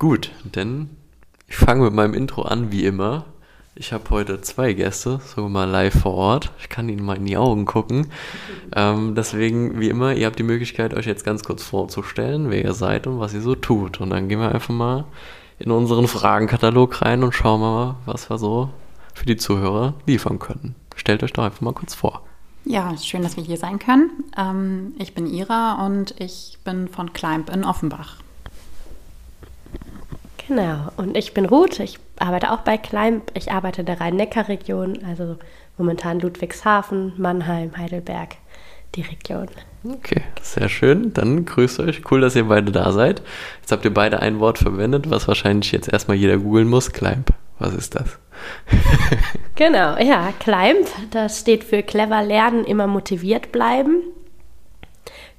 Gut, denn ich fange mit meinem Intro an, wie immer. Ich habe heute zwei Gäste, so mal live vor Ort. Ich kann ihnen mal in die Augen gucken. Ähm, deswegen, wie immer, ihr habt die Möglichkeit, euch jetzt ganz kurz vorzustellen, wer ihr seid und was ihr so tut. Und dann gehen wir einfach mal in unseren Fragenkatalog rein und schauen mal, was wir so für die Zuhörer liefern können. Stellt euch doch einfach mal kurz vor. Ja, schön, dass wir hier sein können. Ähm, ich bin Ira und ich bin von Climb in Offenbach. Genau, und ich bin Ruth, ich arbeite auch bei Climb. Ich arbeite in der Rhein-Neckar-Region, also momentan Ludwigshafen, Mannheim, Heidelberg, die Region. Okay, sehr schön. Dann grüßt euch. Cool, dass ihr beide da seid. Jetzt habt ihr beide ein Wort verwendet, was wahrscheinlich jetzt erstmal jeder googeln muss. Climb. Was ist das? genau, ja, Climb, das steht für clever lernen, immer motiviert bleiben.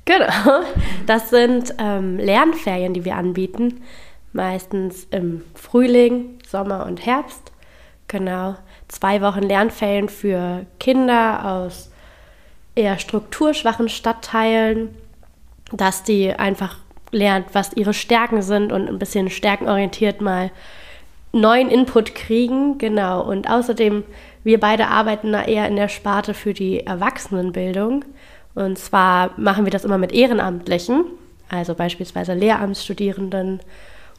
Genau, das sind ähm, Lernferien, die wir anbieten meistens im Frühling, Sommer und Herbst. Genau, zwei Wochen Lernferien für Kinder aus eher strukturschwachen Stadtteilen, dass die einfach lernt, was ihre Stärken sind und ein bisschen stärkenorientiert mal neuen Input kriegen. Genau, und außerdem, wir beide arbeiten da eher in der Sparte für die Erwachsenenbildung. Und zwar machen wir das immer mit Ehrenamtlichen, also beispielsweise Lehramtsstudierenden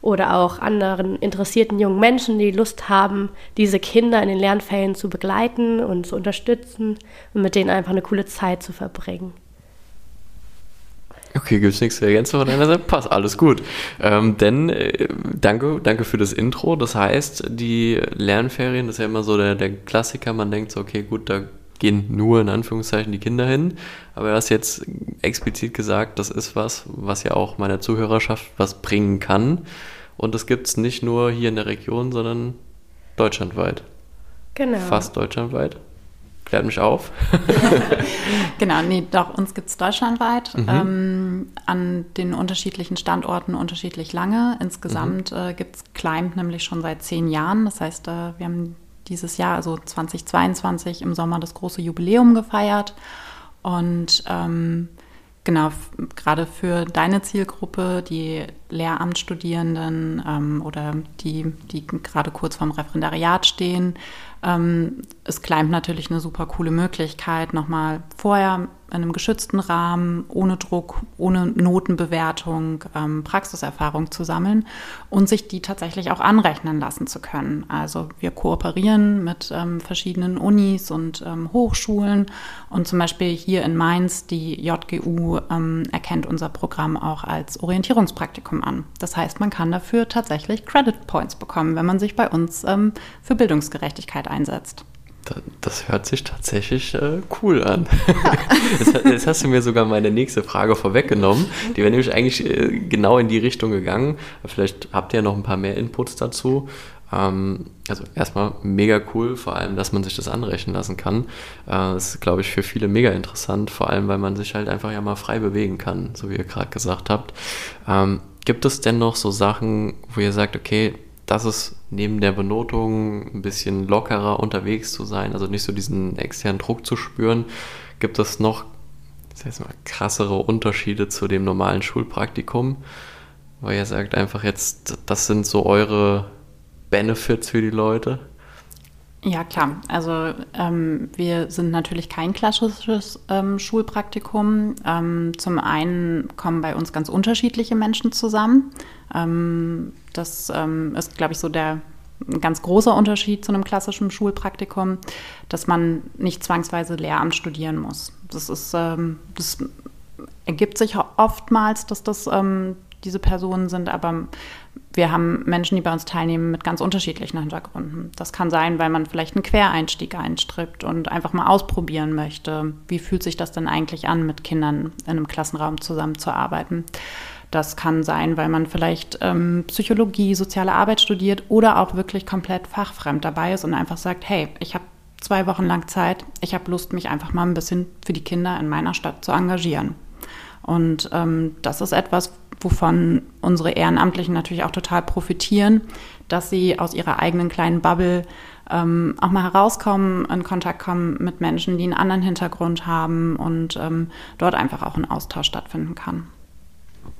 oder auch anderen interessierten jungen Menschen, die Lust haben, diese Kinder in den Lernferien zu begleiten und zu unterstützen und mit denen einfach eine coole Zeit zu verbringen. Okay, gibt es nichts zu ergänzen von deiner Seite? Passt, alles gut. Ähm, denn äh, danke, danke für das Intro. Das heißt, die Lernferien, das ist ja immer so der, der Klassiker. Man denkt so, okay, gut, da gehen nur in Anführungszeichen die Kinder hin. Aber er hast jetzt explizit gesagt, das ist was, was ja auch meiner Zuhörerschaft was bringen kann. Und das gibt es nicht nur hier in der Region, sondern deutschlandweit. Genau. Fast deutschlandweit. Klärt mich auf. genau, nee, doch, uns gibt es deutschlandweit. Mhm. Ähm, an den unterschiedlichen Standorten unterschiedlich lange. Insgesamt mhm. äh, gibt es Climb nämlich schon seit zehn Jahren. Das heißt, äh, wir haben dieses Jahr, also 2022, im Sommer das große Jubiläum gefeiert. Und ähm, genau, gerade für deine Zielgruppe, die Lehramtsstudierenden ähm, oder die, die gerade kurz vorm Referendariat stehen, ähm, ist Climb natürlich eine super coole Möglichkeit, nochmal vorher in einem geschützten Rahmen, ohne Druck, ohne Notenbewertung, ähm, Praxiserfahrung zu sammeln und sich die tatsächlich auch anrechnen lassen zu können. Also wir kooperieren mit ähm, verschiedenen Unis und ähm, Hochschulen und zum Beispiel hier in Mainz, die JGU ähm, erkennt unser Programm auch als Orientierungspraktikum an. Das heißt, man kann dafür tatsächlich Credit Points bekommen, wenn man sich bei uns ähm, für Bildungsgerechtigkeit einsetzt. Das hört sich tatsächlich äh, cool an. jetzt, jetzt, hast du mir sogar meine nächste Frage vorweggenommen. Die wäre nämlich eigentlich äh, genau in die Richtung gegangen. Vielleicht habt ihr noch ein paar mehr Inputs dazu. Ähm, also erstmal mega cool, vor allem, dass man sich das anrechnen lassen kann. Äh, das ist, glaube ich, für viele mega interessant, vor allem, weil man sich halt einfach ja mal frei bewegen kann, so wie ihr gerade gesagt habt. Ähm, gibt es denn noch so Sachen, wo ihr sagt, okay, das ist neben der Benotung ein bisschen lockerer unterwegs zu sein, also nicht so diesen externen Druck zu spüren, gibt es noch das heißt mal, krassere Unterschiede zu dem normalen Schulpraktikum, weil ihr sagt einfach jetzt, das sind so eure Benefits für die Leute? Ja, klar. Also ähm, wir sind natürlich kein klassisches ähm, Schulpraktikum. Ähm, zum einen kommen bei uns ganz unterschiedliche Menschen zusammen. Ähm, das ähm, ist, glaube ich, so der ein ganz großer Unterschied zu einem klassischen Schulpraktikum, dass man nicht zwangsweise Lehramt studieren muss. Das ist, ähm, das ergibt sich oftmals, dass das diese Personen sind, aber wir haben Menschen, die bei uns teilnehmen, mit ganz unterschiedlichen Hintergründen. Das kann sein, weil man vielleicht einen Quereinstieg einstrippt und einfach mal ausprobieren möchte. Wie fühlt sich das denn eigentlich an, mit Kindern in einem Klassenraum zusammenzuarbeiten? Das kann sein, weil man vielleicht ähm, Psychologie, soziale Arbeit studiert oder auch wirklich komplett fachfremd dabei ist und einfach sagt, hey, ich habe zwei Wochen lang Zeit, ich habe Lust, mich einfach mal ein bisschen für die Kinder in meiner Stadt zu engagieren. Und ähm, das ist etwas, wovon unsere Ehrenamtlichen natürlich auch total profitieren, dass sie aus ihrer eigenen kleinen Bubble ähm, auch mal herauskommen, in Kontakt kommen mit Menschen, die einen anderen Hintergrund haben und ähm, dort einfach auch ein Austausch stattfinden kann.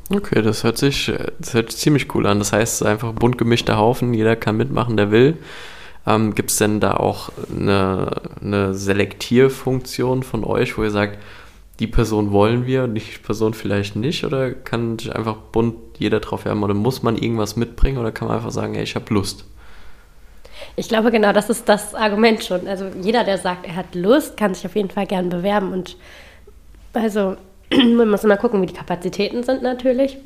Okay, das hört sich, das hört ziemlich cool an. Das heißt, es ist einfach bunt gemischter Haufen, jeder kann mitmachen, der will. Ähm, Gibt es denn da auch eine, eine Selektierfunktion von euch, wo ihr sagt, die Person wollen wir, die Person vielleicht nicht? Oder kann sich einfach bunt jeder drauf werben? Oder muss man irgendwas mitbringen? Oder kann man einfach sagen, ey, ich habe Lust? Ich glaube, genau, das ist das Argument schon. Also jeder, der sagt, er hat Lust, kann sich auf jeden Fall gern bewerben. Und also man muss immer gucken, wie die Kapazitäten sind natürlich.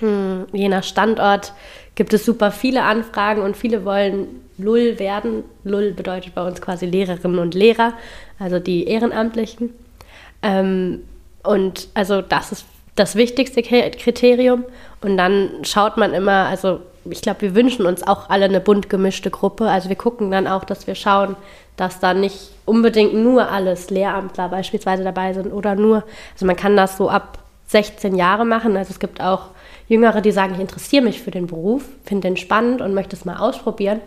Hm, je nach Standort gibt es super viele Anfragen und viele wollen LUL werden. LUL bedeutet bei uns quasi Lehrerinnen und Lehrer, also die Ehrenamtlichen. Ähm, und also das ist das wichtigste Kriterium. Und dann schaut man immer, also ich glaube, wir wünschen uns auch alle eine bunt gemischte Gruppe. Also wir gucken dann auch, dass wir schauen, dass da nicht unbedingt nur alles Lehramtler beispielsweise dabei sind oder nur, also man kann das so ab 16 Jahre machen. Also es gibt auch Jüngere, die sagen, ich interessiere mich für den Beruf, finde den spannend und möchte es mal ausprobieren.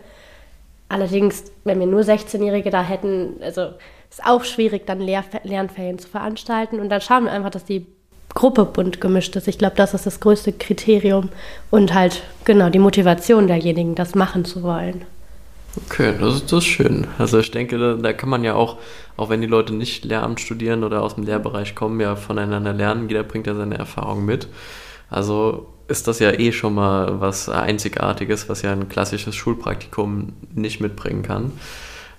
Allerdings, wenn wir nur 16-Jährige da hätten, also ist auch schwierig, dann Lehr Lernferien zu veranstalten. Und dann schauen wir einfach, dass die Gruppe bunt gemischt ist. Ich glaube, das ist das größte Kriterium und halt genau die Motivation derjenigen, das machen zu wollen. Okay, das ist, das ist schön. Also ich denke, da, da, kann man ja auch, auch wenn die Leute nicht Lehramt studieren oder aus dem Lehrbereich kommen, ja voneinander lernen. Jeder bringt ja seine Erfahrung mit. Also ist das ja eh schon mal was Einzigartiges, was ja ein klassisches Schulpraktikum nicht mitbringen kann.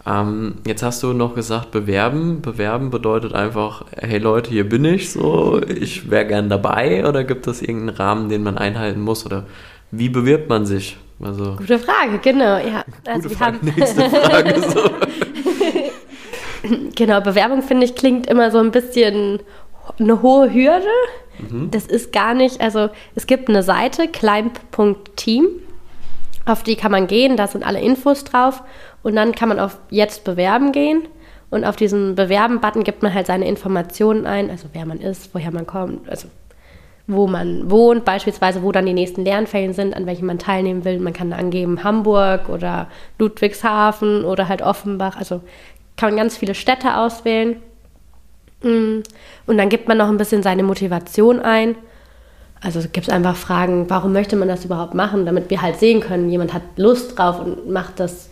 Ähm, jetzt hast du noch gesagt, bewerben. Bewerben bedeutet einfach, hey Leute, hier bin ich, so, ich wäre gern dabei oder gibt es irgendeinen Rahmen, den man einhalten muss oder wie bewirbt man sich? Also, Gute Frage, genau, ja. Also Gute Frage, haben nächste Frage. So. genau, Bewerbung finde ich klingt immer so ein bisschen eine hohe Hürde. Mhm. Das ist gar nicht, also es gibt eine Seite, climb.team, auf die kann man gehen, da sind alle Infos drauf und dann kann man auf Jetzt bewerben gehen und auf diesen Bewerben-Button gibt man halt seine Informationen ein, also wer man ist, woher man kommt, also wo man wohnt, beispielsweise wo dann die nächsten Lernferien sind, an welchen man teilnehmen will. Man kann angeben Hamburg oder Ludwigshafen oder halt Offenbach, also kann man ganz viele Städte auswählen Mm. Und dann gibt man noch ein bisschen seine Motivation ein. Also gibt es einfach Fragen, warum möchte man das überhaupt machen, damit wir halt sehen können, jemand hat Lust drauf und macht das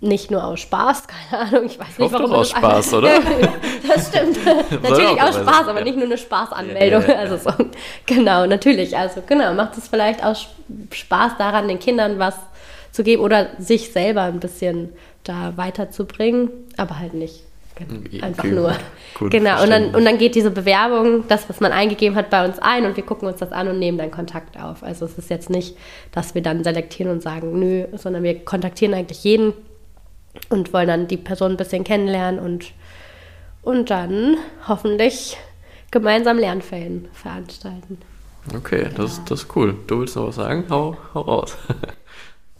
nicht nur aus Spaß, keine Ahnung, ich weiß ich nicht, warum. Doch aus Spaß, oder? das stimmt. natürlich aus Spaß, aber nicht nur eine Spaßanmeldung. Ja, ja, ja. Also so, genau, natürlich. Also genau, macht es vielleicht aus Spaß daran, den Kindern was zu geben oder sich selber ein bisschen da weiterzubringen, aber halt nicht Genau. Einfach okay, nur. Gut, genau. Und dann, und dann geht diese Bewerbung, das, was man eingegeben hat, bei uns ein und wir gucken uns das an und nehmen dann Kontakt auf. Also es ist jetzt nicht, dass wir dann selektieren und sagen, nö, sondern wir kontaktieren eigentlich jeden und wollen dann die Person ein bisschen kennenlernen und, und dann hoffentlich gemeinsam Lernferien veranstalten. Okay, das, das ist cool. Du willst noch was sagen? Hau, hau raus.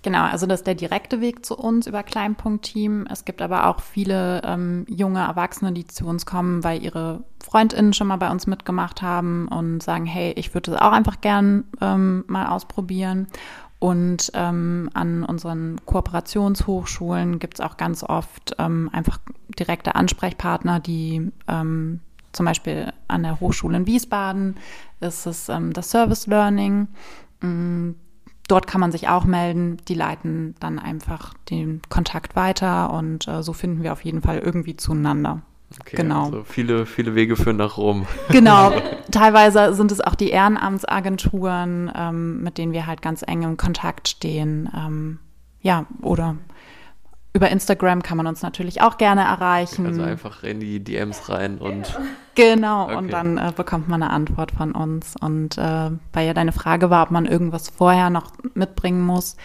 Genau, also das ist der direkte Weg zu uns über Kleinpunkt-Team. Es gibt aber auch viele ähm, junge Erwachsene, die zu uns kommen, weil ihre FreundInnen schon mal bei uns mitgemacht haben und sagen, hey, ich würde es auch einfach gern ähm, mal ausprobieren. Und ähm, an unseren Kooperationshochschulen gibt es auch ganz oft ähm, einfach direkte Ansprechpartner, die ähm, zum Beispiel an der Hochschule in Wiesbaden ist es ähm, das Service Learning. Mm, dort kann man sich auch melden. Die leiten dann einfach den Kontakt weiter und äh, so finden wir auf jeden Fall irgendwie zueinander. Okay, genau. Also viele, viele Wege führen nach Rom. Genau. Teilweise sind es auch die Ehrenamtsagenturen, ähm, mit denen wir halt ganz eng im Kontakt stehen. Ähm, ja, oder über Instagram kann man uns natürlich auch gerne erreichen. Also einfach in die DMs rein und. Genau, okay. und dann äh, bekommt man eine Antwort von uns. Und äh, weil ja deine Frage war, ob man irgendwas vorher noch mitbringen muss.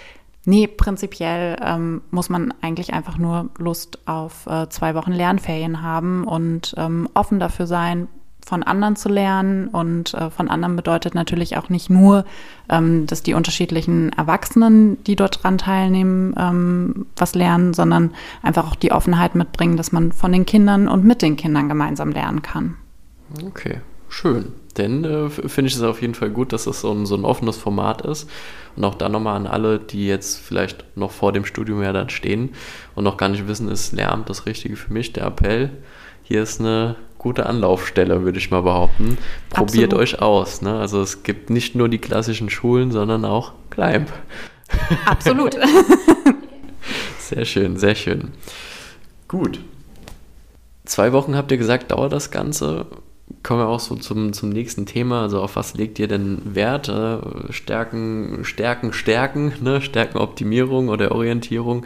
Nee, prinzipiell ähm, muss man eigentlich einfach nur Lust auf äh, zwei Wochen Lernferien haben und ähm, offen dafür sein, von anderen zu lernen. Und äh, von anderen bedeutet natürlich auch nicht nur, ähm, dass die unterschiedlichen Erwachsenen, die dort dran teilnehmen, ähm, was lernen, sondern einfach auch die Offenheit mitbringen, dass man von den Kindern und mit den Kindern gemeinsam lernen kann. Okay, schön. Denn äh, finde ich es auf jeden Fall gut, dass es so ein, so ein offenes Format ist. Und auch da nochmal an alle, die jetzt vielleicht noch vor dem Studium ja dann stehen und noch gar nicht wissen, ist Lehramt das Richtige für mich, der Appell hier ist eine gute Anlaufstelle, würde ich mal behaupten. Probiert Absolut. euch aus. Ne? Also es gibt nicht nur die klassischen Schulen, sondern auch Climb. Absolut. sehr schön, sehr schön. Gut. Zwei Wochen habt ihr gesagt, dauert das Ganze. Kommen wir auch so zum, zum nächsten Thema. Also auf was legt ihr denn Wert? Äh, Stärken, Stärken, Stärken, ne? Stärkenoptimierung oder Orientierung.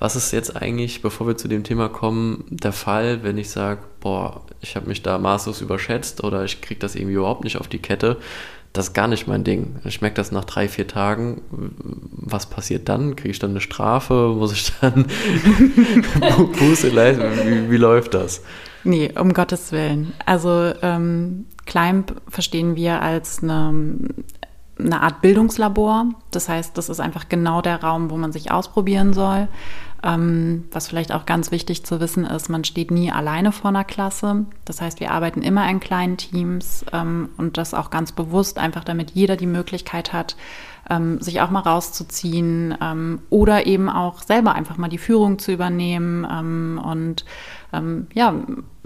Was ist jetzt eigentlich, bevor wir zu dem Thema kommen, der Fall, wenn ich sage, boah, ich habe mich da maßlos überschätzt oder ich kriege das irgendwie überhaupt nicht auf die Kette? Das ist gar nicht mein Ding. Ich merke das nach drei, vier Tagen. Was passiert dann? Kriege ich dann eine Strafe? Muss ich dann Buße leisten? Wie, wie läuft das? Nee, um Gottes Willen. Also ähm, Climb verstehen wir als eine, eine Art Bildungslabor. Das heißt, das ist einfach genau der Raum, wo man sich ausprobieren soll. Ähm, was vielleicht auch ganz wichtig zu wissen ist, man steht nie alleine vor einer Klasse. Das heißt, wir arbeiten immer in kleinen Teams ähm, und das auch ganz bewusst, einfach damit jeder die Möglichkeit hat, ähm, sich auch mal rauszuziehen ähm, oder eben auch selber einfach mal die Führung zu übernehmen ähm, und ähm, ja,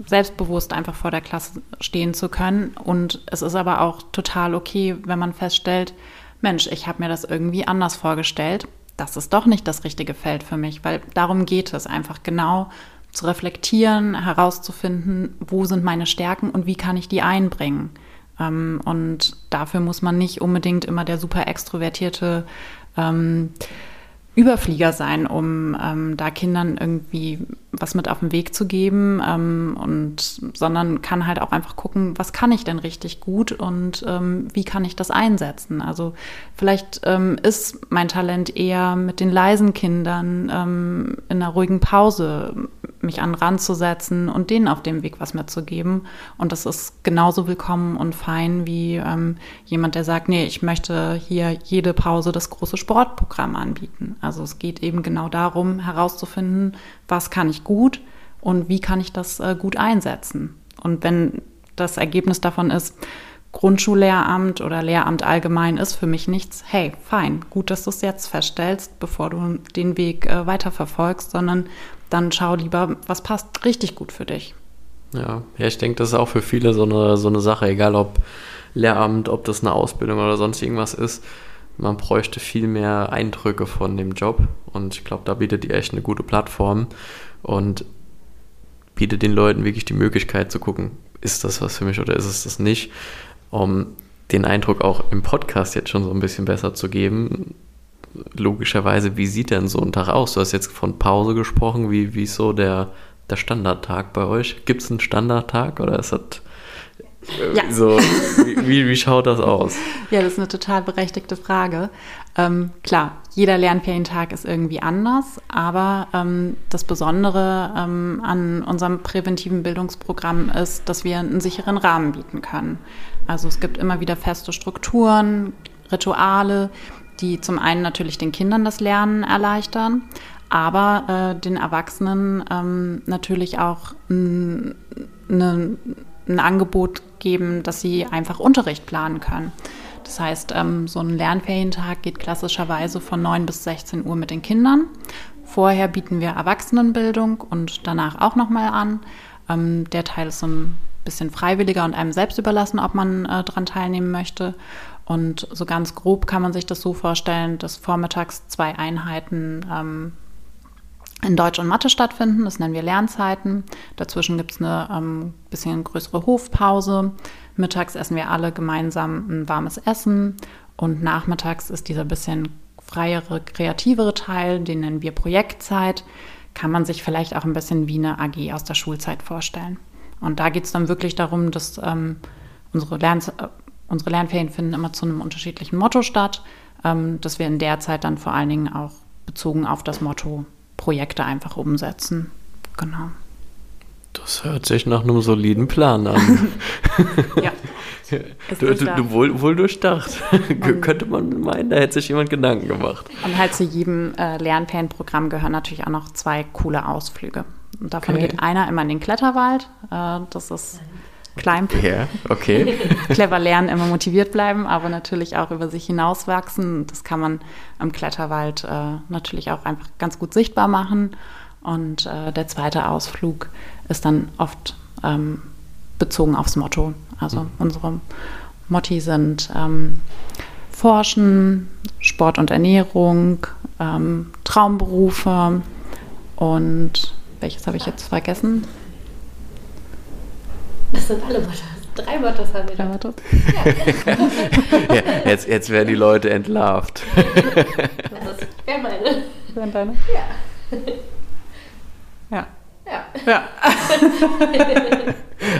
selbstbewusst einfach vor der Klasse stehen zu können. Und es ist aber auch total okay, wenn man feststellt, Mensch, ich habe mir das irgendwie anders vorgestellt das ist doch nicht das richtige Feld für mich, weil darum geht es einfach genau zu reflektieren, herauszufinden, wo sind meine Stärken und wie kann ich die einbringen. Ähm, und dafür muss man nicht unbedingt immer der super extrovertierte ähm, Überflieger sein, um ähm, da Kindern irgendwie was mit auf den Weg zu geben ähm, und sondern kann halt auch einfach gucken, was kann ich denn richtig gut und ähm, wie kann ich das einsetzen. Also vielleicht ähm, ist mein Talent eher mit den leisen Kindern ähm, in einer ruhigen Pause mich an den Rand zu setzen und denen auf dem Weg was mitzugeben. Und das ist genauso willkommen und fein wie ähm, jemand, der sagt, nee, ich möchte hier jede Pause das große Sportprogramm anbieten. Also es geht eben genau darum, herauszufinden, was kann ich gut und wie kann ich das äh, gut einsetzen. Und wenn das Ergebnis davon ist, Grundschullehramt oder Lehramt allgemein ist für mich nichts. Hey, fein, gut, dass du es jetzt feststellst, bevor du den Weg äh, weiterverfolgst, sondern dann schau lieber, was passt richtig gut für dich. Ja, ja ich denke, das ist auch für viele so eine, so eine Sache, egal ob Lehramt, ob das eine Ausbildung oder sonst irgendwas ist. Man bräuchte viel mehr Eindrücke von dem Job und ich glaube, da bietet ihr echt eine gute Plattform und bietet den Leuten wirklich die Möglichkeit zu gucken, ist das was für mich oder ist es das nicht um den Eindruck auch im Podcast jetzt schon so ein bisschen besser zu geben. Logischerweise, wie sieht denn so ein Tag aus? Du hast jetzt von Pause gesprochen. Wie, wie ist so der, der Standardtag bei euch? Gibt es einen Standardtag oder ist das ja. So, wie, wie, schaut das aus? Ja, das ist eine total berechtigte Frage. Ähm, klar, jeder Lernferientag ist irgendwie anders, aber ähm, das Besondere ähm, an unserem präventiven Bildungsprogramm ist, dass wir einen sicheren Rahmen bieten können. Also es gibt immer wieder feste Strukturen, Rituale, die zum einen natürlich den Kindern das Lernen erleichtern, aber äh, den Erwachsenen ähm, natürlich auch eine ein Angebot geben, dass sie einfach Unterricht planen können. Das heißt, ähm, so ein Lernferientag geht klassischerweise von 9 bis 16 Uhr mit den Kindern. Vorher bieten wir Erwachsenenbildung und danach auch nochmal an. Ähm, der Teil ist so ein bisschen freiwilliger und einem selbst überlassen, ob man äh, daran teilnehmen möchte. Und so ganz grob kann man sich das so vorstellen, dass vormittags zwei Einheiten ähm, in Deutsch und Mathe stattfinden. Das nennen wir Lernzeiten. Dazwischen gibt es eine ähm, bisschen größere Hofpause. Mittags essen wir alle gemeinsam ein warmes Essen und nachmittags ist dieser bisschen freiere, kreativere Teil, den nennen wir Projektzeit. Kann man sich vielleicht auch ein bisschen wie eine AG aus der Schulzeit vorstellen. Und da geht es dann wirklich darum, dass ähm, unsere, Lern äh, unsere Lernferien finden immer zu einem unterschiedlichen Motto statt, ähm, dass wir in der Zeit dann vor allen Dingen auch bezogen auf das Motto Projekte einfach umsetzen. Genau. Das hört sich nach einem soliden Plan an. ja. Du, du, du, wohl, wohl durchdacht. Und Könnte man meinen, da hätte sich jemand Gedanken gemacht. Und halt zu jedem äh, Lernferienprogramm gehören natürlich auch noch zwei coole Ausflüge. Und davon okay. geht einer immer in den Kletterwald. Äh, das ist Climb. Ja, okay. Clever lernen, immer motiviert bleiben, aber natürlich auch über sich hinauswachsen. Das kann man im Kletterwald äh, natürlich auch einfach ganz gut sichtbar machen. Und äh, der zweite Ausflug ist dann oft ähm, bezogen aufs Motto. Also mhm. unsere Motti sind ähm, Forschen, Sport und Ernährung, ähm, Traumberufe und welches habe ich jetzt vergessen? Das sind alle Mottos. Drei Mottos haben wir da. Mottos? Ja. ja, jetzt, jetzt werden die Leute entlarvt. das wäre meine. Wären deine? Ja. Ja. Ja.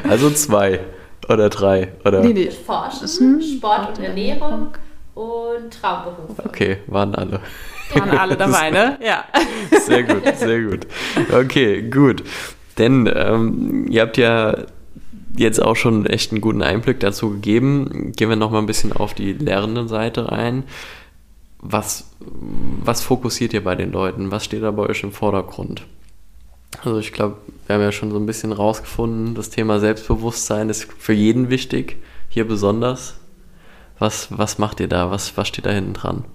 also zwei oder drei oder? Nee, nee. Forschen, Sport und Ernährung und Traumberuf. Okay, waren alle. Waren alle dabei, ne? Ja. Sehr gut, sehr gut. Okay, gut. Denn ähm, ihr habt ja jetzt auch schon echt einen guten Einblick dazu gegeben. Gehen wir nochmal ein bisschen auf die lernenden Seite rein. Was, was fokussiert ihr bei den Leuten? Was steht da bei euch im Vordergrund? Also ich glaube, wir haben ja schon so ein bisschen rausgefunden, das Thema Selbstbewusstsein ist für jeden wichtig, hier besonders. Was, was macht ihr da? Was, was steht da hinten dran?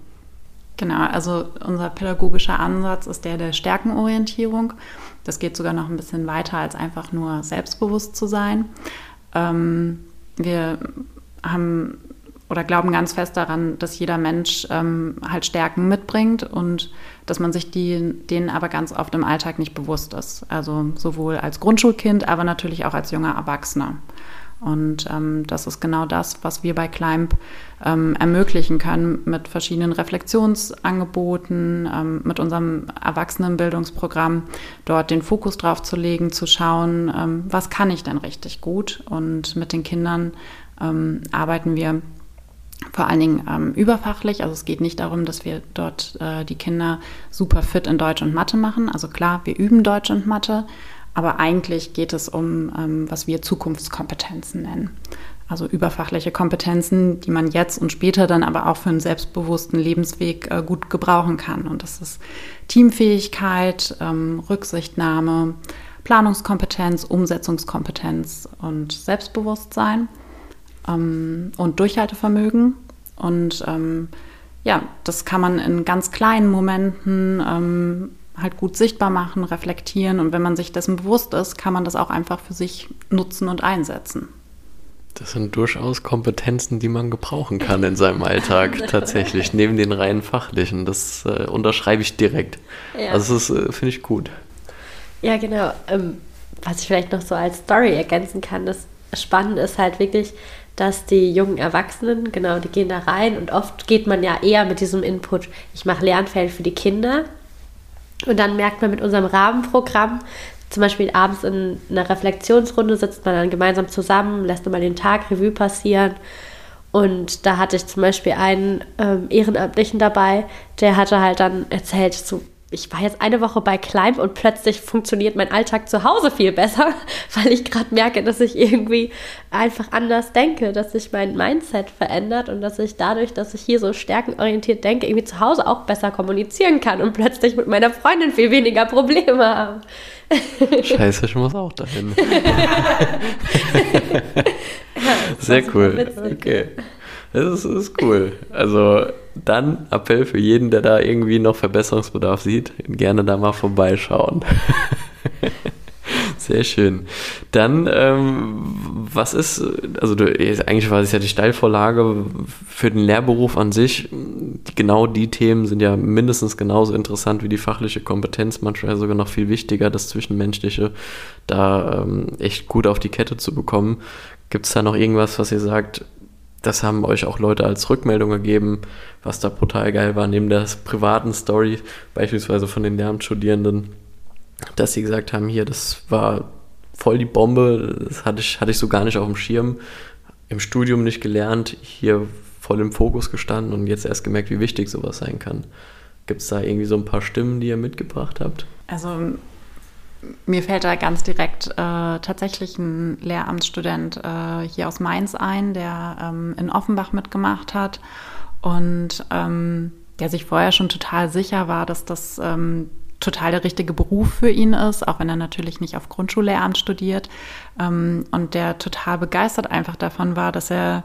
Genau, also unser pädagogischer Ansatz ist der der Stärkenorientierung. Das geht sogar noch ein bisschen weiter als einfach nur selbstbewusst zu sein. Ähm, wir haben oder glauben ganz fest daran, dass jeder Mensch ähm, halt Stärken mitbringt und dass man sich die, denen aber ganz oft im Alltag nicht bewusst ist. Also sowohl als Grundschulkind, aber natürlich auch als junger Erwachsener. Und ähm, das ist genau das, was wir bei Climb ähm, ermöglichen können mit verschiedenen Reflexionsangeboten, ähm, mit unserem Erwachsenenbildungsprogramm, dort den Fokus drauf zu legen, zu schauen, ähm, was kann ich denn richtig gut. Und mit den Kindern ähm, arbeiten wir vor allen Dingen ähm, überfachlich. Also es geht nicht darum, dass wir dort äh, die Kinder super fit in Deutsch und Mathe machen. Also klar, wir üben Deutsch und Mathe, aber eigentlich geht es um, ähm, was wir Zukunftskompetenzen nennen. Also überfachliche Kompetenzen, die man jetzt und später dann aber auch für einen selbstbewussten Lebensweg äh, gut gebrauchen kann. Und das ist Teamfähigkeit, ähm, Rücksichtnahme, Planungskompetenz, Umsetzungskompetenz und Selbstbewusstsein ähm, und Durchhaltevermögen. Und ähm, ja, das kann man in ganz kleinen Momenten ähm, halt gut sichtbar machen, reflektieren. Und wenn man sich dessen bewusst ist, kann man das auch einfach für sich nutzen und einsetzen. Das sind durchaus Kompetenzen, die man gebrauchen kann in seinem Alltag tatsächlich, neben den rein fachlichen. Das äh, unterschreibe ich direkt. Ja. Also das äh, finde ich gut. Ja, genau. Ähm, was ich vielleicht noch so als Story ergänzen kann, das Spannende ist halt wirklich, dass die jungen Erwachsenen, genau, die gehen da rein und oft geht man ja eher mit diesem Input, ich mache Lernfeld für die Kinder und dann merkt man mit unserem Rahmenprogramm, zum Beispiel abends in einer Reflexionsrunde sitzt man dann gemeinsam zusammen, lässt mal den Tag Revue passieren. Und da hatte ich zum Beispiel einen ähm, Ehrenamtlichen dabei, der hatte halt dann erzählt, so ich war jetzt eine Woche bei Climb und plötzlich funktioniert mein Alltag zu Hause viel besser, weil ich gerade merke, dass ich irgendwie einfach anders denke, dass sich mein Mindset verändert und dass ich dadurch, dass ich hier so stärkenorientiert denke, irgendwie zu Hause auch besser kommunizieren kann und plötzlich mit meiner Freundin viel weniger Probleme habe. Scheiße, ich muss auch dahin. ja, Sehr cool. Okay. Das ist, das ist cool. Also dann Appell für jeden, der da irgendwie noch Verbesserungsbedarf sieht, gerne da mal vorbeischauen. Sehr schön. Dann, ähm, was ist, also du, eigentlich war es ja die Steilvorlage für den Lehrberuf an sich. Genau die Themen sind ja mindestens genauso interessant wie die fachliche Kompetenz, manchmal sogar noch viel wichtiger, das Zwischenmenschliche da ähm, echt gut auf die Kette zu bekommen. Gibt es da noch irgendwas, was ihr sagt, das haben euch auch Leute als Rückmeldung gegeben, was da brutal geil war, neben der privaten Story, beispielsweise von den Lehramtsstudierenden, dass sie gesagt haben, hier, das war voll die Bombe, das hatte ich, hatte ich so gar nicht auf dem Schirm, im Studium nicht gelernt, hier voll im Fokus gestanden und jetzt erst gemerkt, wie wichtig sowas sein kann. Gibt es da irgendwie so ein paar Stimmen, die ihr mitgebracht habt? Also mir fällt da ganz direkt äh, tatsächlich ein Lehramtsstudent äh, hier aus Mainz ein, der ähm, in Offenbach mitgemacht hat und ähm, der sich vorher schon total sicher war, dass das ähm, total der richtige Beruf für ihn ist, auch wenn er natürlich nicht auf Grundschullehramt studiert ähm, und der total begeistert einfach davon war, dass er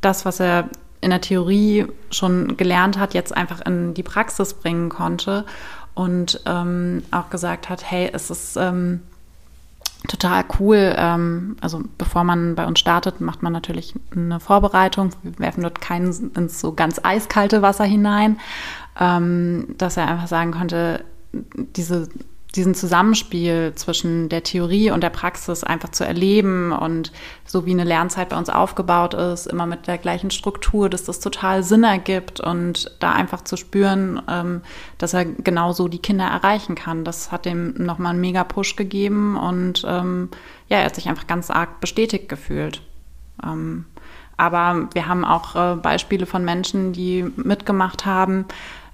das, was er in der Theorie schon gelernt hat, jetzt einfach in die Praxis bringen konnte und ähm, auch gesagt hat, hey, es ist ähm, total cool. Ähm, also bevor man bei uns startet, macht man natürlich eine Vorbereitung. Wir werfen dort keinen ins so ganz eiskalte Wasser hinein, ähm, dass er einfach sagen konnte, diese diesen Zusammenspiel zwischen der Theorie und der Praxis einfach zu erleben und so wie eine Lernzeit bei uns aufgebaut ist, immer mit der gleichen Struktur, dass das total Sinn ergibt und da einfach zu spüren, ähm, dass er genauso die Kinder erreichen kann. Das hat dem nochmal einen mega Push gegeben und ähm, ja, er hat sich einfach ganz arg bestätigt gefühlt. Aber wir haben auch äh, Beispiele von Menschen, die mitgemacht haben,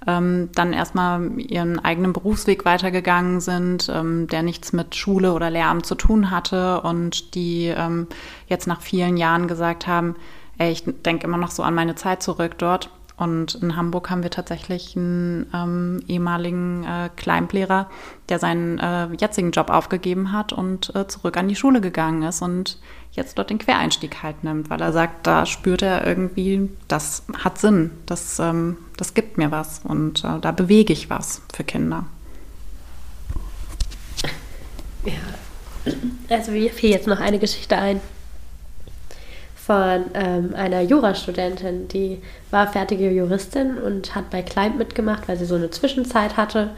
ähm, dann erstmal ihren eigenen Berufsweg weitergegangen sind, ähm, der nichts mit Schule oder Lehramt zu tun hatte und die ähm, jetzt nach vielen Jahren gesagt haben, ey, ich denke immer noch so an meine Zeit zurück dort. Und in Hamburg haben wir tatsächlich einen ähm, ehemaligen äh, Kleinlehrer, der seinen äh, jetzigen Job aufgegeben hat und äh, zurück an die Schule gegangen ist und jetzt dort den Quereinstieg halt nimmt, weil er sagt, da spürt er irgendwie, das hat Sinn, das, ähm, das gibt mir was und äh, da bewege ich was für Kinder. Ja, also mir fiel jetzt noch eine Geschichte ein von ähm, einer Jurastudentin, die war fertige Juristin und hat bei Klein mitgemacht, weil sie so eine Zwischenzeit hatte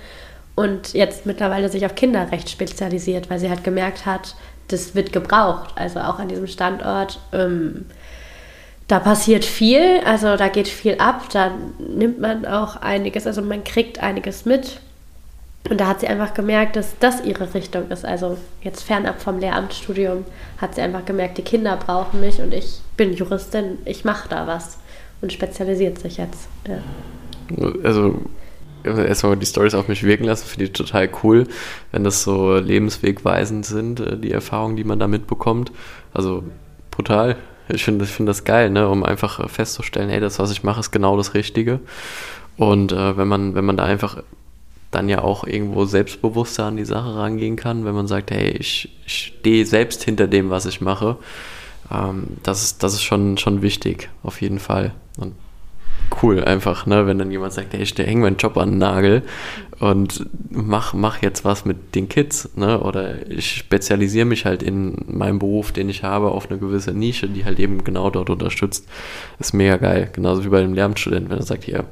und jetzt mittlerweile sich auf Kinderrecht spezialisiert, weil sie halt gemerkt hat, das wird gebraucht. Also auch an diesem Standort. Ähm, da passiert viel, also da geht viel ab, da nimmt man auch einiges, also man kriegt einiges mit. Und da hat sie einfach gemerkt, dass das ihre Richtung ist. Also jetzt fernab vom Lehramtsstudium hat sie einfach gemerkt, die Kinder brauchen mich und ich bin Juristin, ich mache da was und spezialisiert sich jetzt. Ja. Also erstmal die Stories auf mich wirken lassen, finde ich total cool, wenn das so lebenswegweisend sind, äh, die Erfahrungen, die man da mitbekommt. Also brutal. Ich finde ich find das geil, ne? um einfach festzustellen, hey, das, was ich mache, ist genau das Richtige. Und äh, wenn man, wenn man da einfach dann ja auch irgendwo selbstbewusster an die Sache rangehen kann, wenn man sagt, hey, ich, stehe selbst hinter dem, was ich mache, ähm, das, ist, das ist schon, schon wichtig, auf jeden Fall. Und cool einfach, ne, wenn dann jemand sagt, hey, ich hänge meinen Job an den Nagel und mach, mach jetzt was mit den Kids, ne, oder ich spezialisiere mich halt in meinem Beruf, den ich habe, auf eine gewisse Nische, die halt eben genau dort unterstützt, ist mega geil. Genauso wie bei dem Lehramtsstudenten, wenn er sagt, hier,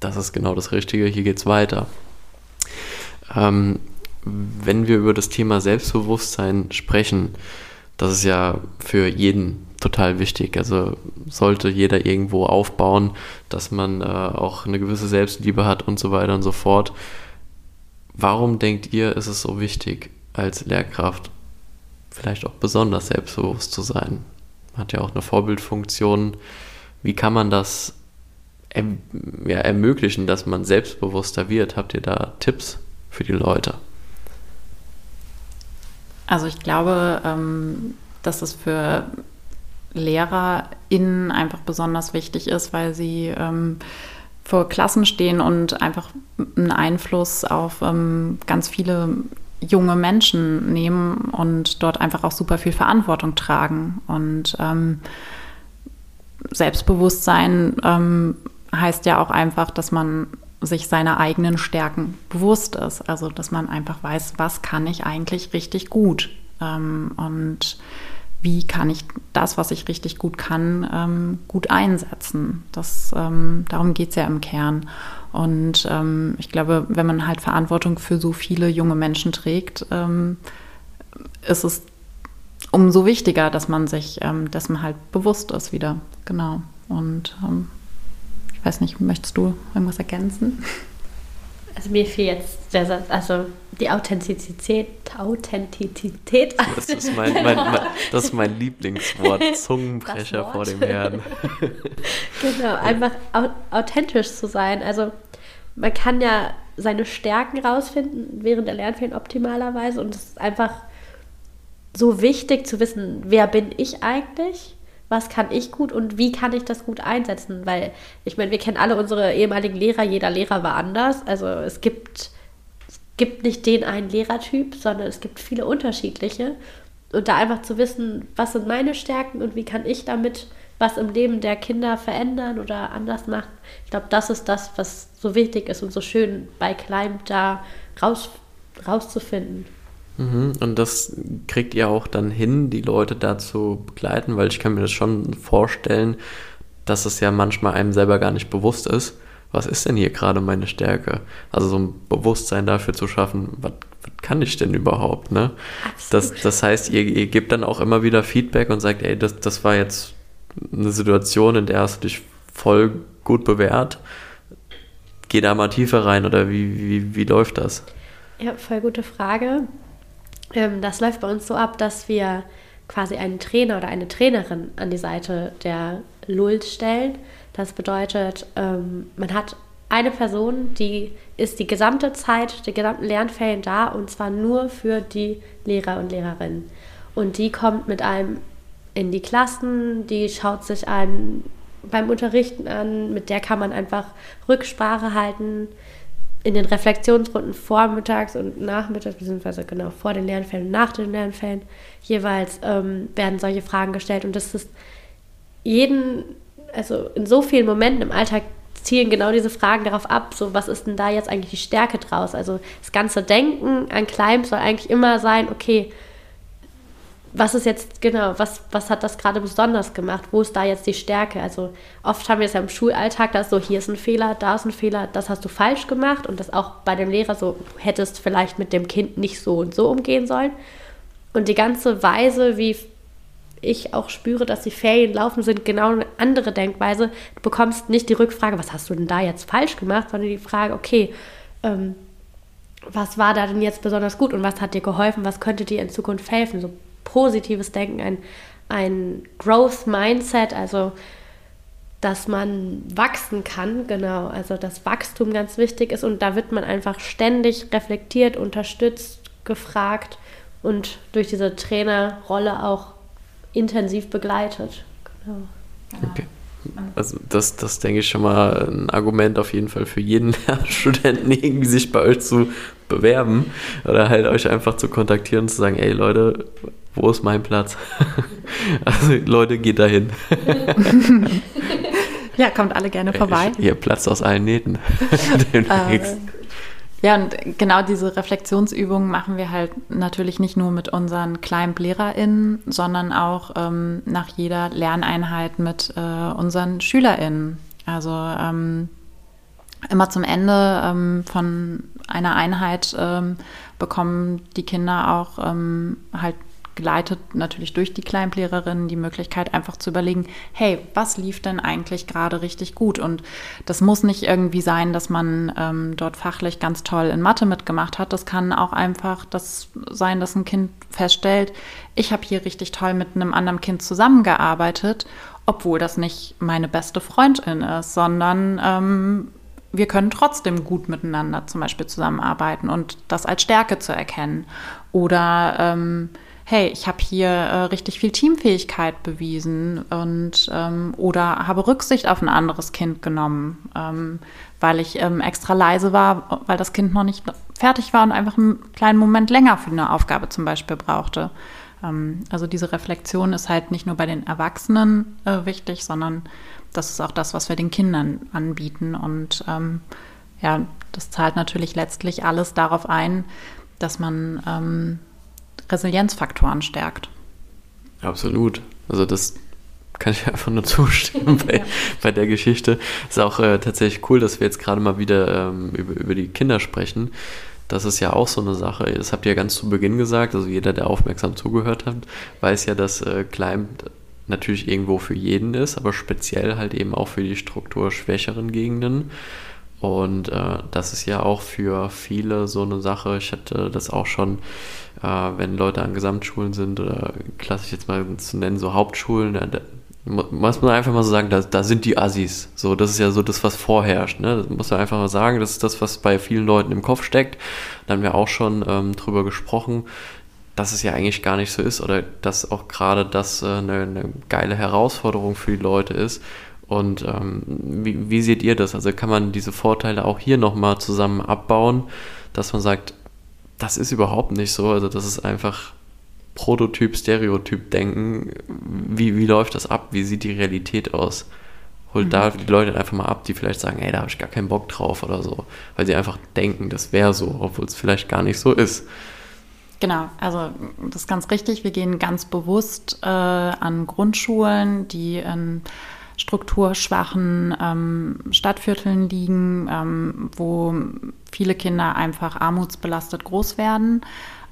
das ist genau das Richtige, hier geht's weiter. Ähm, wenn wir über das Thema Selbstbewusstsein sprechen, das ist ja für jeden total wichtig. Also sollte jeder irgendwo aufbauen, dass man äh, auch eine gewisse Selbstliebe hat und so weiter und so fort. Warum denkt ihr, ist es so wichtig, als Lehrkraft vielleicht auch besonders selbstbewusst zu sein? Man hat ja auch eine Vorbildfunktion. Wie kann man das erm ja, ermöglichen, dass man selbstbewusster wird? Habt ihr da Tipps für die Leute? Also ich glaube, ähm, dass es für LehrerInnen einfach besonders wichtig ist, weil sie ähm, vor Klassen stehen und einfach einen Einfluss auf ähm, ganz viele junge Menschen nehmen und dort einfach auch super viel Verantwortung tragen. Und Selbstbewusstsein heißt ja auch einfach, dass man sich seiner eigenen Stärken bewusst ist. Also dass man einfach weiß, was kann ich eigentlich richtig gut. Ähm, und wie kann ich das, was ich richtig gut kann, ähm, gut einsetzen. Das, ähm, darum geht es ja im Kern. Und ähm, ich glaube, wenn man halt Verantwortung für so viele junge Menschen trägt, ähm, ist es umso wichtiger, dass man sich ähm, dessen halt bewusst ist wieder. Genau. Und ich weiß nicht, möchtest du irgendwas ergänzen? Also mir fiel jetzt der Satz, also die Authentizität, Authentizität. Das ist mein, mein, mein, das ist mein Lieblingswort, Zungenbrecher vor dem Herrn. genau, einfach authentisch zu sein. Also man kann ja seine Stärken rausfinden während der Lernferien optimalerweise und es ist einfach so wichtig zu wissen, wer bin ich eigentlich was kann ich gut und wie kann ich das gut einsetzen? Weil ich meine, wir kennen alle unsere ehemaligen Lehrer, jeder Lehrer war anders. Also es gibt, es gibt nicht den einen Lehrertyp, sondern es gibt viele unterschiedliche. Und da einfach zu wissen, was sind meine Stärken und wie kann ich damit was im Leben der Kinder verändern oder anders machen. Ich glaube, das ist das, was so wichtig ist und so schön bei Climb da raus, rauszufinden. Mhm. Und das kriegt ihr auch dann hin, die Leute dazu begleiten, weil ich kann mir das schon vorstellen, dass es ja manchmal einem selber gar nicht bewusst ist, was ist denn hier gerade meine Stärke? Also so ein Bewusstsein dafür zu schaffen, was, was kann ich denn überhaupt? Ne? Das, das heißt, ihr, ihr gebt dann auch immer wieder Feedback und sagt, ey, das, das war jetzt eine Situation, in der hast du dich voll gut bewährt. Geh da mal tiefer rein oder wie, wie, wie läuft das? Ja, voll gute Frage. Ähm, das läuft bei uns so ab, dass wir quasi einen Trainer oder eine Trainerin an die Seite der Lult stellen. Das bedeutet, ähm, man hat eine Person, die ist die gesamte Zeit, die gesamten Lernferien da und zwar nur für die Lehrer und Lehrerinnen. Und die kommt mit einem in die Klassen, die schaut sich einen beim Unterrichten an, mit der kann man einfach Rücksprache halten, in den Reflexionsrunden vormittags und nachmittags, beziehungsweise genau vor den Lernfällen und nach den Lernfällen jeweils ähm, werden solche Fragen gestellt. Und das ist jeden, also in so vielen Momenten im Alltag zielen genau diese Fragen darauf ab, so was ist denn da jetzt eigentlich die Stärke draus? Also das ganze Denken an Climb soll eigentlich immer sein, okay, was ist jetzt, genau, was, was hat das gerade besonders gemacht? Wo ist da jetzt die Stärke? Also oft haben wir es ja im Schulalltag, dass so, hier ist ein Fehler, da ist ein Fehler, das hast du falsch gemacht und das auch bei dem Lehrer so, du hättest vielleicht mit dem Kind nicht so und so umgehen sollen. Und die ganze Weise, wie ich auch spüre, dass die Ferien laufen, sind genau eine andere Denkweise. Du bekommst nicht die Rückfrage, was hast du denn da jetzt falsch gemacht, sondern die Frage, okay, ähm, was war da denn jetzt besonders gut und was hat dir geholfen, was könnte dir in Zukunft helfen? So positives Denken, ein, ein Growth Mindset, also dass man wachsen kann, genau, also dass Wachstum ganz wichtig ist und da wird man einfach ständig reflektiert, unterstützt, gefragt und durch diese Trainerrolle auch intensiv begleitet. Genau. Okay. Also das, das denke ich schon mal ein Argument auf jeden Fall für jeden Studenten, irgendwie sich bei euch zu bewerben oder halt euch einfach zu kontaktieren und zu sagen, ey Leute, wo ist mein Platz? also Leute, geht dahin. ja, kommt alle gerne vorbei. Ich, ihr platzt aus allen Nähten. Demnächst. Ja, und genau diese Reflexionsübungen machen wir halt natürlich nicht nur mit unseren kleinen LehrerInnen, sondern auch ähm, nach jeder Lerneinheit mit äh, unseren SchülerInnen. Also ähm, immer zum Ende ähm, von einer Einheit ähm, bekommen die Kinder auch ähm, halt geleitet natürlich durch die Kleinlehrerin die Möglichkeit einfach zu überlegen, hey, was lief denn eigentlich gerade richtig gut? Und das muss nicht irgendwie sein, dass man ähm, dort fachlich ganz toll in Mathe mitgemacht hat. Das kann auch einfach das sein, dass ein Kind feststellt, ich habe hier richtig toll mit einem anderen Kind zusammengearbeitet, obwohl das nicht meine beste Freundin ist, sondern ähm, wir können trotzdem gut miteinander zum Beispiel zusammenarbeiten und das als Stärke zu erkennen. Oder ähm, hey, ich habe hier äh, richtig viel Teamfähigkeit bewiesen und ähm, oder habe Rücksicht auf ein anderes Kind genommen, ähm, weil ich ähm, extra leise war, weil das Kind noch nicht fertig war und einfach einen kleinen Moment länger für eine Aufgabe zum Beispiel brauchte. Ähm, also diese Reflexion ist halt nicht nur bei den Erwachsenen äh, wichtig, sondern das ist auch das, was wir den Kindern anbieten und ähm, ja, das zahlt natürlich letztlich alles darauf ein, dass man ähm, Resilienzfaktoren stärkt. Absolut. Also das kann ich einfach nur zustimmen bei, ja. bei der Geschichte. Ist auch äh, tatsächlich cool, dass wir jetzt gerade mal wieder ähm, über, über die Kinder sprechen. Das ist ja auch so eine Sache. Das habt ihr ja ganz zu Beginn gesagt. Also jeder, der aufmerksam zugehört hat, weiß ja, dass äh, Climb natürlich irgendwo für jeden ist, aber speziell halt eben auch für die strukturschwächeren Gegenden. Und äh, das ist ja auch für viele so eine Sache. Ich hatte das auch schon, äh, wenn Leute an Gesamtschulen sind oder klassisch jetzt mal zu nennen, so Hauptschulen, da, muss man einfach mal so sagen, da, da sind die Assis. So, das ist ja so das, was vorherrscht. Ne? Das muss man einfach mal sagen, das ist das, was bei vielen Leuten im Kopf steckt. Da haben wir auch schon ähm, drüber gesprochen, dass es ja eigentlich gar nicht so ist oder dass auch gerade das äh, eine, eine geile Herausforderung für die Leute ist und ähm, wie, wie, seht ihr das? Also kann man diese Vorteile auch hier nochmal zusammen abbauen, dass man sagt, das ist überhaupt nicht so, also das ist einfach Prototyp, Stereotyp denken. Wie, wie läuft das ab? Wie sieht die Realität aus? Holt mhm. da die Leute einfach mal ab, die vielleicht sagen, ey, da habe ich gar keinen Bock drauf oder so, weil sie einfach denken, das wäre so, obwohl es vielleicht gar nicht so ist. Genau, also das ist ganz richtig. Wir gehen ganz bewusst äh, an Grundschulen, die in strukturschwachen ähm, Stadtvierteln liegen, ähm, wo viele Kinder einfach armutsbelastet groß werden.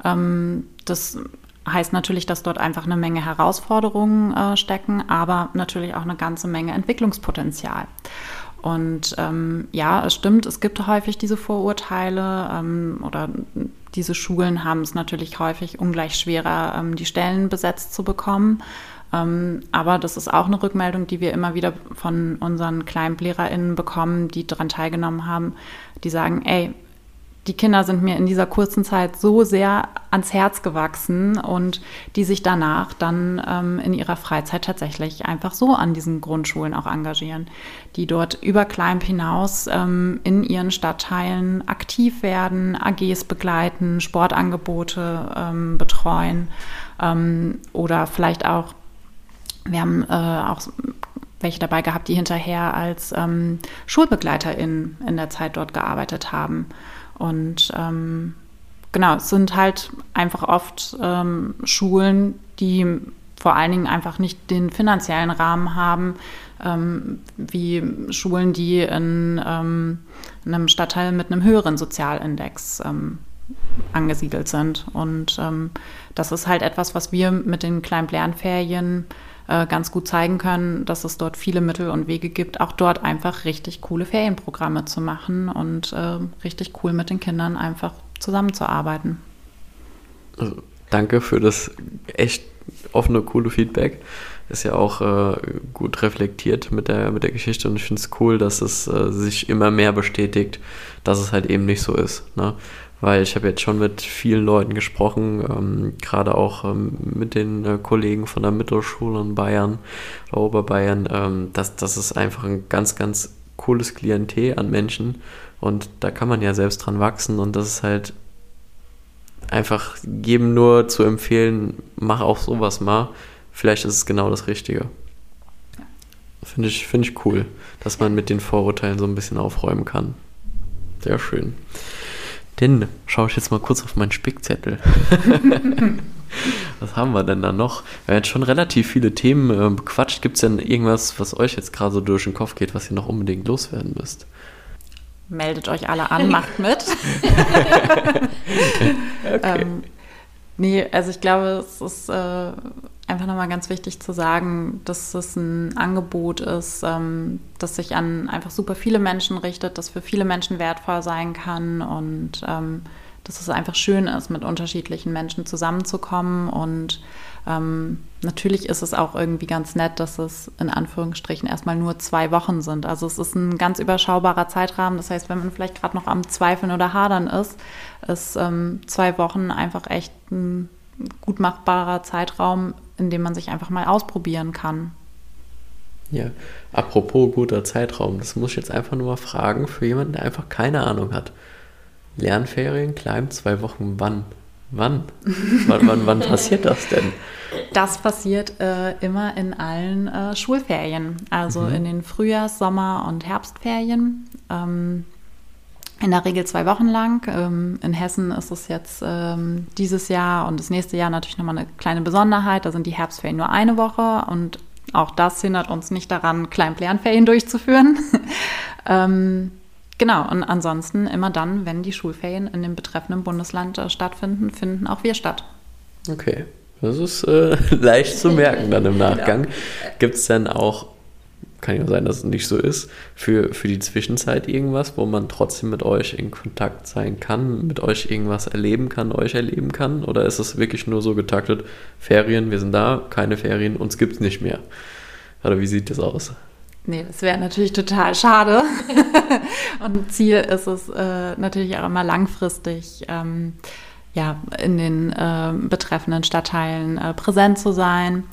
Ähm, das heißt natürlich, dass dort einfach eine Menge Herausforderungen äh, stecken, aber natürlich auch eine ganze Menge Entwicklungspotenzial. Und ähm, ja, es stimmt, es gibt häufig diese Vorurteile ähm, oder diese Schulen haben es natürlich häufig ungleich schwerer, ähm, die Stellen besetzt zu bekommen. Ähm, aber das ist auch eine Rückmeldung, die wir immer wieder von unseren KleimlehrerInnen bekommen, die daran teilgenommen haben, die sagen, ey, die Kinder sind mir in dieser kurzen Zeit so sehr ans Herz gewachsen und die sich danach dann ähm, in ihrer Freizeit tatsächlich einfach so an diesen Grundschulen auch engagieren, die dort über Climb hinaus ähm, in ihren Stadtteilen aktiv werden, AGs begleiten, Sportangebote ähm, betreuen ähm, oder vielleicht auch, wir haben äh, auch welche dabei gehabt, die hinterher als ähm, SchulbegleiterInnen in der Zeit dort gearbeitet haben. Und ähm, genau, es sind halt einfach oft ähm, Schulen, die vor allen Dingen einfach nicht den finanziellen Rahmen haben, ähm, wie Schulen, die in, ähm, in, einem Stadtteil mit einem höheren Sozialindex ähm, angesiedelt sind. Und ähm, das ist halt etwas, was wir mit den kleinen Lernferien äh, ganz gut zeigen können, dass es dort viele Mittel und Wege gibt, auch dort einfach richtig coole Ferienprogramme zu machen und äh, richtig cool mit den Kindern einfach zusammenzuarbeiten. Also, danke für das echt offene, coole Feedback. Ist ja auch äh, gut reflektiert mit der, mit der Geschichte und ich finde es cool, dass es äh, sich immer mehr bestätigt, dass es halt eben nicht so ist. Ne? Weil ich habe jetzt schon mit vielen Leuten gesprochen, ähm, gerade auch ähm, mit den äh, Kollegen von der Mittelschule in Bayern, Oberbayern, ähm, dass das ist einfach ein ganz, ganz cooles Klientel an Menschen und da kann man ja selbst dran wachsen und das ist halt einfach jedem nur zu empfehlen, mach auch sowas mal, vielleicht ist es genau das Richtige. Finde ich, find ich cool, dass man mit den Vorurteilen so ein bisschen aufräumen kann. Sehr schön. Denn schaue ich jetzt mal kurz auf meinen Spickzettel. was haben wir denn da noch? Wir haben jetzt schon relativ viele Themen äh, bequatscht. Gibt es denn irgendwas, was euch jetzt gerade so durch den Kopf geht, was ihr noch unbedingt loswerden müsst? Meldet euch alle an, macht mit. okay. ähm, nee, also ich glaube, es ist äh, einfach nochmal ganz wichtig zu sagen, dass es ein Angebot ist, ähm, das sich an einfach super viele Menschen richtet, das für viele Menschen wertvoll sein kann und ähm, dass es einfach schön ist, mit unterschiedlichen Menschen zusammenzukommen. Und ähm, natürlich ist es auch irgendwie ganz nett, dass es in Anführungsstrichen erstmal nur zwei Wochen sind. Also es ist ein ganz überschaubarer Zeitrahmen. Das heißt, wenn man vielleicht gerade noch am Zweifeln oder Hadern ist, ist ähm, zwei Wochen einfach echt ein gut machbarer Zeitraum, in dem man sich einfach mal ausprobieren kann. Ja, apropos guter Zeitraum, das muss ich jetzt einfach nur mal fragen für jemanden, der einfach keine Ahnung hat. Lernferien, klein, zwei Wochen, wann? Wann? wann, wann, wann passiert das denn? Das passiert äh, immer in allen äh, Schulferien, also mhm. in den Frühjahrs-, Sommer- und Herbstferien. Ähm, in der Regel zwei Wochen lang. Ähm, in Hessen ist es jetzt ähm, dieses Jahr und das nächste Jahr natürlich nochmal eine kleine Besonderheit. Da sind die Herbstferien nur eine Woche und auch das hindert uns nicht daran, Kleinlernferien durchzuführen. ähm, genau, und ansonsten immer dann, wenn die Schulferien in dem betreffenden Bundesland äh, stattfinden, finden auch wir statt. Okay, das ist äh, leicht zu merken dann im Nachgang. Genau. Gibt es denn auch kann ja sein, dass es nicht so ist, für, für die Zwischenzeit irgendwas, wo man trotzdem mit euch in Kontakt sein kann, mit euch irgendwas erleben kann, euch erleben kann? Oder ist es wirklich nur so getaktet, Ferien, wir sind da, keine Ferien, uns gibt es nicht mehr? Oder wie sieht das aus? Nee, das wäre natürlich total schade. Und Ziel ist es äh, natürlich auch immer langfristig. Ähm, ja, in den äh, betreffenden Stadtteilen äh, präsent zu sein.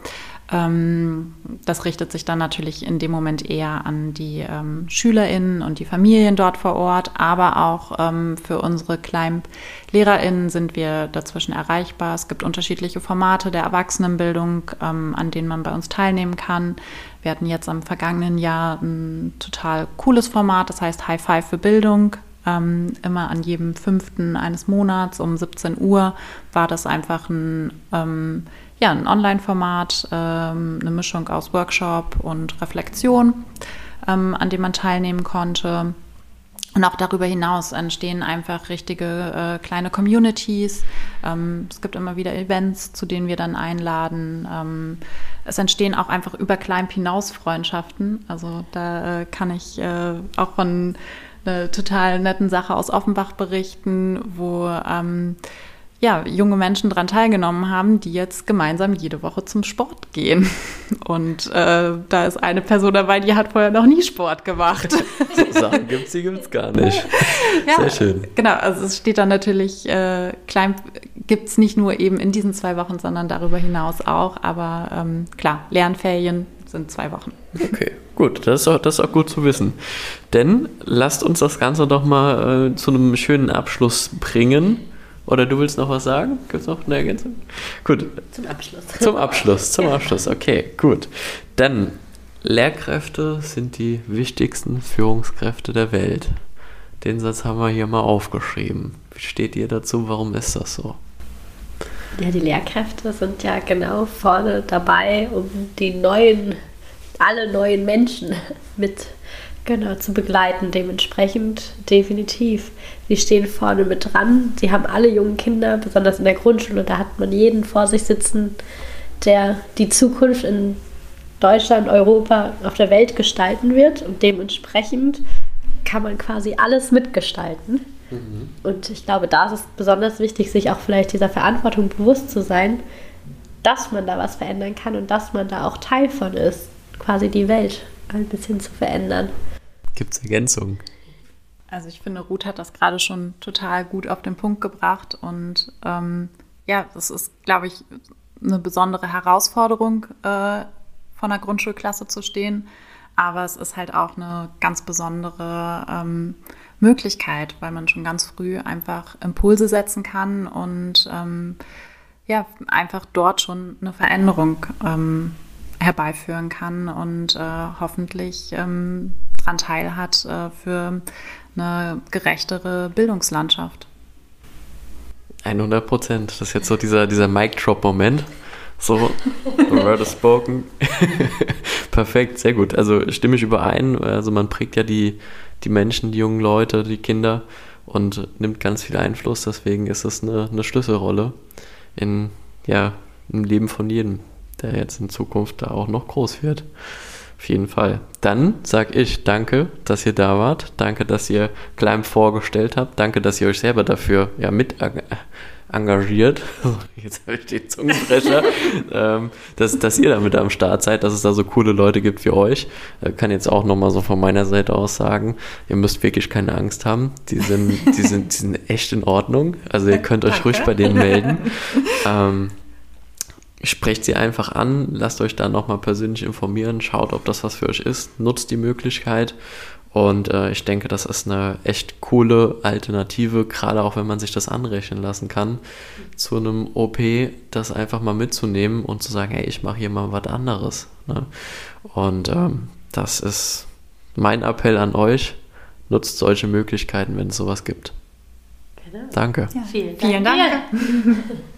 Ähm, das richtet sich dann natürlich in dem Moment eher an die ähm, SchülerInnen und die Familien dort vor Ort, aber auch ähm, für unsere kleinen LehrerInnen sind wir dazwischen erreichbar. Es gibt unterschiedliche Formate der Erwachsenenbildung, ähm, an denen man bei uns teilnehmen kann. Wir hatten jetzt am vergangenen Jahr ein total cooles Format, das heißt High Five für Bildung. ähm, immer an jedem fünften eines Monats um 17 Uhr war das einfach ein, ähm, ja, ein Online-Format, ähm, eine Mischung aus Workshop und Reflexion, ähm, an dem man teilnehmen konnte. Und auch darüber hinaus entstehen einfach richtige äh, kleine Communities. Ähm, es gibt immer wieder Events, zu denen wir dann einladen. Ähm, es entstehen auch einfach über Climb hinaus Freundschaften. Also da äh, kann ich äh, auch von einer total netten Sache aus Offenbach berichten, wo ähm, ja, junge Menschen daran teilgenommen haben, die jetzt gemeinsam jede Woche zum Sport gehen. Und äh, da ist eine Person dabei, die hat vorher noch nie Sport gemacht. so Sachen gibt es, die gibt es gar nicht. ja, Sehr schön. Genau, also es steht dann natürlich, äh, klein gibt es nicht nur eben in diesen zwei Wochen, sondern darüber hinaus auch. Aber ähm, klar, Lernferien sind zwei Wochen. Okay, gut, das ist, auch, das ist auch gut zu wissen. Denn lasst uns das Ganze doch mal äh, zu einem schönen Abschluss bringen. Oder du willst noch was sagen? Gibt es noch eine Ergänzung? Gut. Zum Abschluss. Zum Abschluss, zum Abschluss. Okay, gut. Dann, Lehrkräfte sind die wichtigsten Führungskräfte der Welt. Den Satz haben wir hier mal aufgeschrieben. Wie steht ihr dazu? Warum ist das so? Ja, die Lehrkräfte sind ja genau vorne dabei, um die neuen, alle neuen Menschen mit Genau, zu begleiten, dementsprechend definitiv. Sie stehen vorne mit dran. Sie haben alle jungen Kinder, besonders in der Grundschule, da hat man jeden vor sich sitzen, der die Zukunft in Deutschland, Europa, auf der Welt gestalten wird. Und dementsprechend kann man quasi alles mitgestalten. Mhm. Und ich glaube, da ist es besonders wichtig, sich auch vielleicht dieser Verantwortung bewusst zu sein, dass man da was verändern kann und dass man da auch Teil von ist, quasi die Welt ein bisschen zu verändern. Gibt es Ergänzungen? Also ich finde, Ruth hat das gerade schon total gut auf den Punkt gebracht. Und ähm, ja, das ist, glaube ich, eine besondere Herausforderung, äh, von der Grundschulklasse zu stehen. Aber es ist halt auch eine ganz besondere ähm, Möglichkeit, weil man schon ganz früh einfach Impulse setzen kann und ähm, ja, einfach dort schon eine Veränderung ähm, herbeiführen kann und äh, hoffentlich ähm, daran teilhat äh, für eine gerechtere Bildungslandschaft. 100 Prozent. Das ist jetzt so dieser, dieser Mic-Drop-Moment. So, word spoken. Perfekt, sehr gut. Also stimme ich überein. Also man prägt ja die, die Menschen, die jungen Leute, die Kinder und nimmt ganz viel Einfluss. Deswegen ist es eine, eine Schlüsselrolle in, ja, im Leben von jedem, der jetzt in Zukunft da auch noch groß wird. Auf jeden Fall. Dann sage ich danke, dass ihr da wart. Danke, dass ihr Climb vorgestellt habt. Danke, dass ihr euch selber dafür ja, mit engagiert. Jetzt habe ich den Zungenbrecher. ähm, dass, dass ihr damit am Start seid, dass es da so coole Leute gibt wie euch. Äh, kann jetzt auch nochmal so von meiner Seite aus sagen, ihr müsst wirklich keine Angst haben. Die sind, die sind, die sind echt in Ordnung. Also ihr könnt euch ruhig bei denen melden. Ähm, sprecht sie einfach an, lasst euch da nochmal persönlich informieren, schaut, ob das was für euch ist, nutzt die Möglichkeit und äh, ich denke, das ist eine echt coole Alternative, gerade auch wenn man sich das anrechnen lassen kann, zu einem OP, das einfach mal mitzunehmen und zu sagen, hey, ich mache hier mal was anderes. Ne? Und ähm, das ist mein Appell an euch, nutzt solche Möglichkeiten, wenn es sowas gibt. Genau. Danke. Ja. Vielen Dank. Vielen Dank.